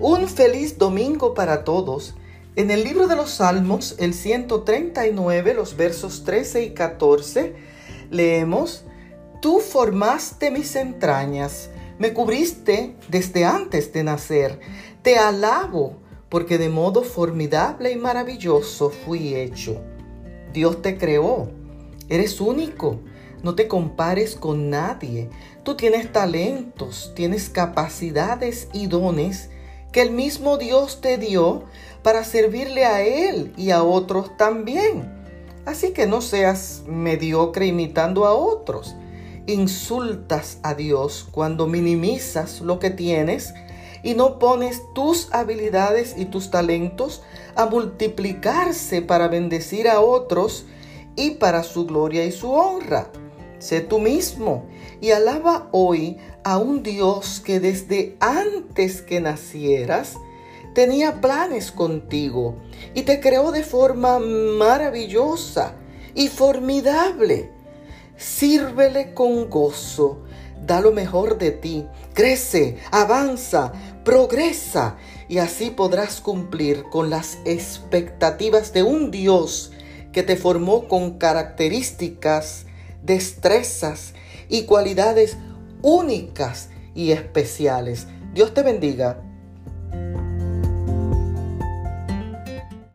Un feliz domingo para todos. En el libro de los Salmos, el 139, los versos 13 y 14, leemos, Tú formaste mis entrañas, me cubriste desde antes de nacer, te alabo, porque de modo formidable y maravilloso fui hecho. Dios te creó, eres único, no te compares con nadie, tú tienes talentos, tienes capacidades y dones, que el mismo Dios te dio para servirle a Él y a otros también. Así que no seas mediocre imitando a otros. Insultas a Dios cuando minimizas lo que tienes y no pones tus habilidades y tus talentos a multiplicarse para bendecir a otros y para su gloria y su honra. Sé tú mismo y alaba hoy a un Dios que desde antes que nacieras tenía planes contigo y te creó de forma maravillosa y formidable. Sírvele con gozo, da lo mejor de ti, crece, avanza, progresa y así podrás cumplir con las expectativas de un Dios que te formó con características destrezas y cualidades únicas y especiales. Dios te bendiga